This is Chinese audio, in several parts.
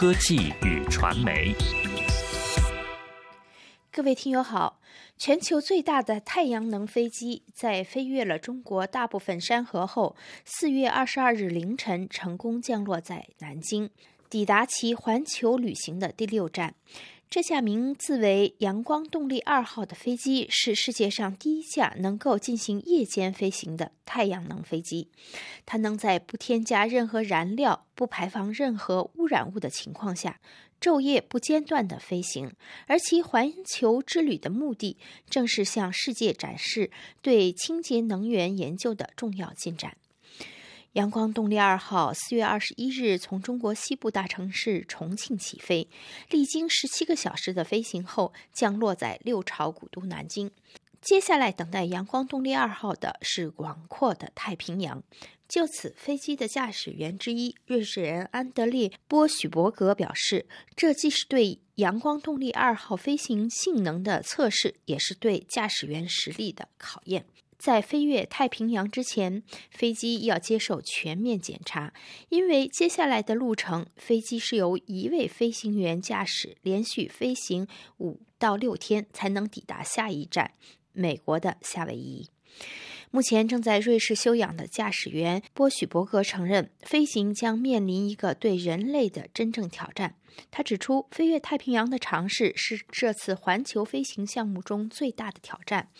科技与传媒。各位听友好，全球最大的太阳能飞机在飞越了中国大部分山河后，四月二十二日凌晨成功降落在南京，抵达其环球旅行的第六站。这架名字为“阳光动力二号”的飞机是世界上第一架能够进行夜间飞行的太阳能飞机。它能在不添加任何燃料、不排放任何污染物的情况下，昼夜不间断地飞行。而其环球之旅的目的，正是向世界展示对清洁能源研究的重要进展。阳光动力二号四月二十一日从中国西部大城市重庆起飞，历经十七个小时的飞行后，降落在六朝古都南京。接下来等待阳光动力二号的是广阔的太平洋。就此，飞机的驾驶员之一瑞士人安德烈·波许伯格表示：“这既是对阳光动力二号飞行性能的测试，也是对驾驶员实力的考验。”在飞越太平洋之前，飞机要接受全面检查，因为接下来的路程，飞机是由一位飞行员驾驶，连续飞行五到六天才能抵达下一站——美国的夏威夷。目前正在瑞士休养的驾驶员波许伯格承认，飞行将面临一个对人类的真正挑战。他指出，飞越太平洋的尝试是这次环球飞行项目中最大的挑战。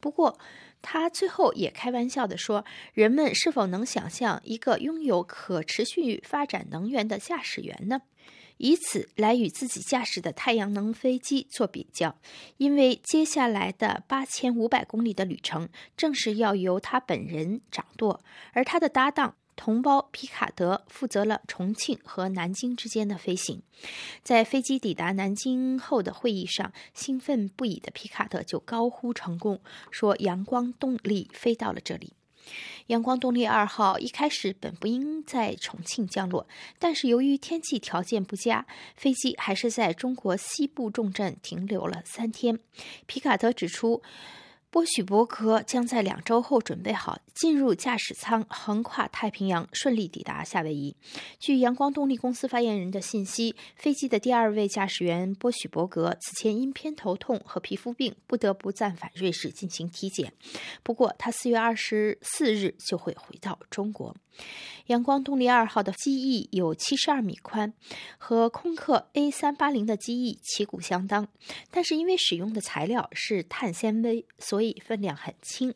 不过，他最后也开玩笑地说：“人们是否能想象一个拥有可持续发展能源的驾驶员呢？以此来与自己驾驶的太阳能飞机做比较？因为接下来的八千五百公里的旅程，正是要由他本人掌舵，而他的搭档。”同胞皮卡德负责了重庆和南京之间的飞行。在飞机抵达南京后的会议上，兴奋不已的皮卡德就高呼成功，说：“阳光动力飞到了这里。”阳光动力二号一开始本不应在重庆降落，但是由于天气条件不佳，飞机还是在中国西部重镇停留了三天。皮卡德指出。波许伯格将在两周后准备好进入驾驶舱，横跨太平洋，顺利抵达夏威夷。据阳光动力公司发言人的信息，飞机的第二位驾驶员波许伯格此前因偏头痛和皮肤病不得不暂返瑞士进行体检。不过，他四月二十四日就会回到中国。阳光动力二号的机翼有七十二米宽，和空客 A 三八零的机翼旗鼓相当，但是因为使用的材料是碳纤维，所以分量很轻。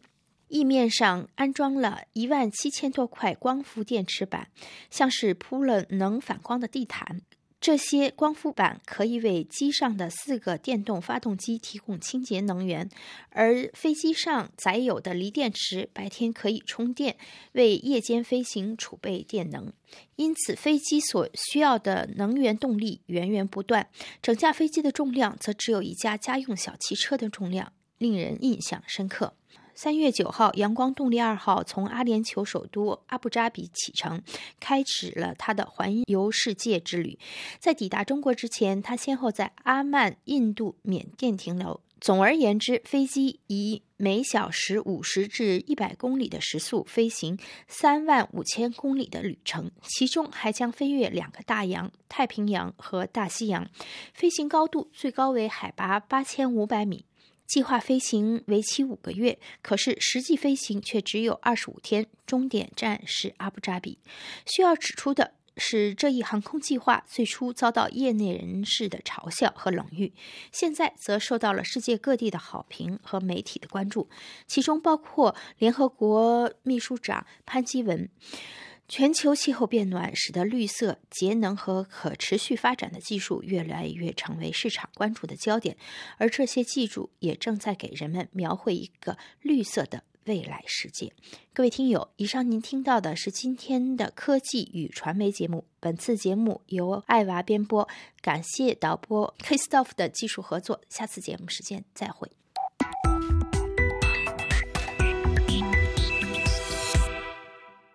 翼面上安装了一万七千多块光伏电池板，像是铺了能反光的地毯。这些光伏板可以为机上的四个电动发动机提供清洁能源，而飞机上载有的锂电池白天可以充电，为夜间飞行储备电能。因此，飞机所需要的能源动力源源不断。整架飞机的重量则只有一架家用小汽车的重量，令人印象深刻。三月九号，阳光动力二号从阿联酋首都阿布扎比启程，开始了它的环游世界之旅。在抵达中国之前，它先后在阿曼、印度、缅甸停留。总而言之，飞机以每小时五十至一百公里的时速飞行三万五千公里的旅程，其中还将飞越两个大洋——太平洋和大西洋。飞行高度最高为海拔八千五百米。计划飞行为期五个月，可是实际飞行却只有二十五天，终点站是阿布扎比。需要指出的是，这一航空计划最初遭到业内人士的嘲笑和冷遇，现在则受到了世界各地的好评和媒体的关注，其中包括联合国秘书长潘基文。全球气候变暖使得绿色、节能和可持续发展的技术越来越成为市场关注的焦点，而这些技术也正在给人们描绘一个绿色的未来世界。各位听友，以上您听到的是今天的科技与传媒节目。本次节目由爱娃编播，感谢导播 Kristoff 的技术合作。下次节目时间再会。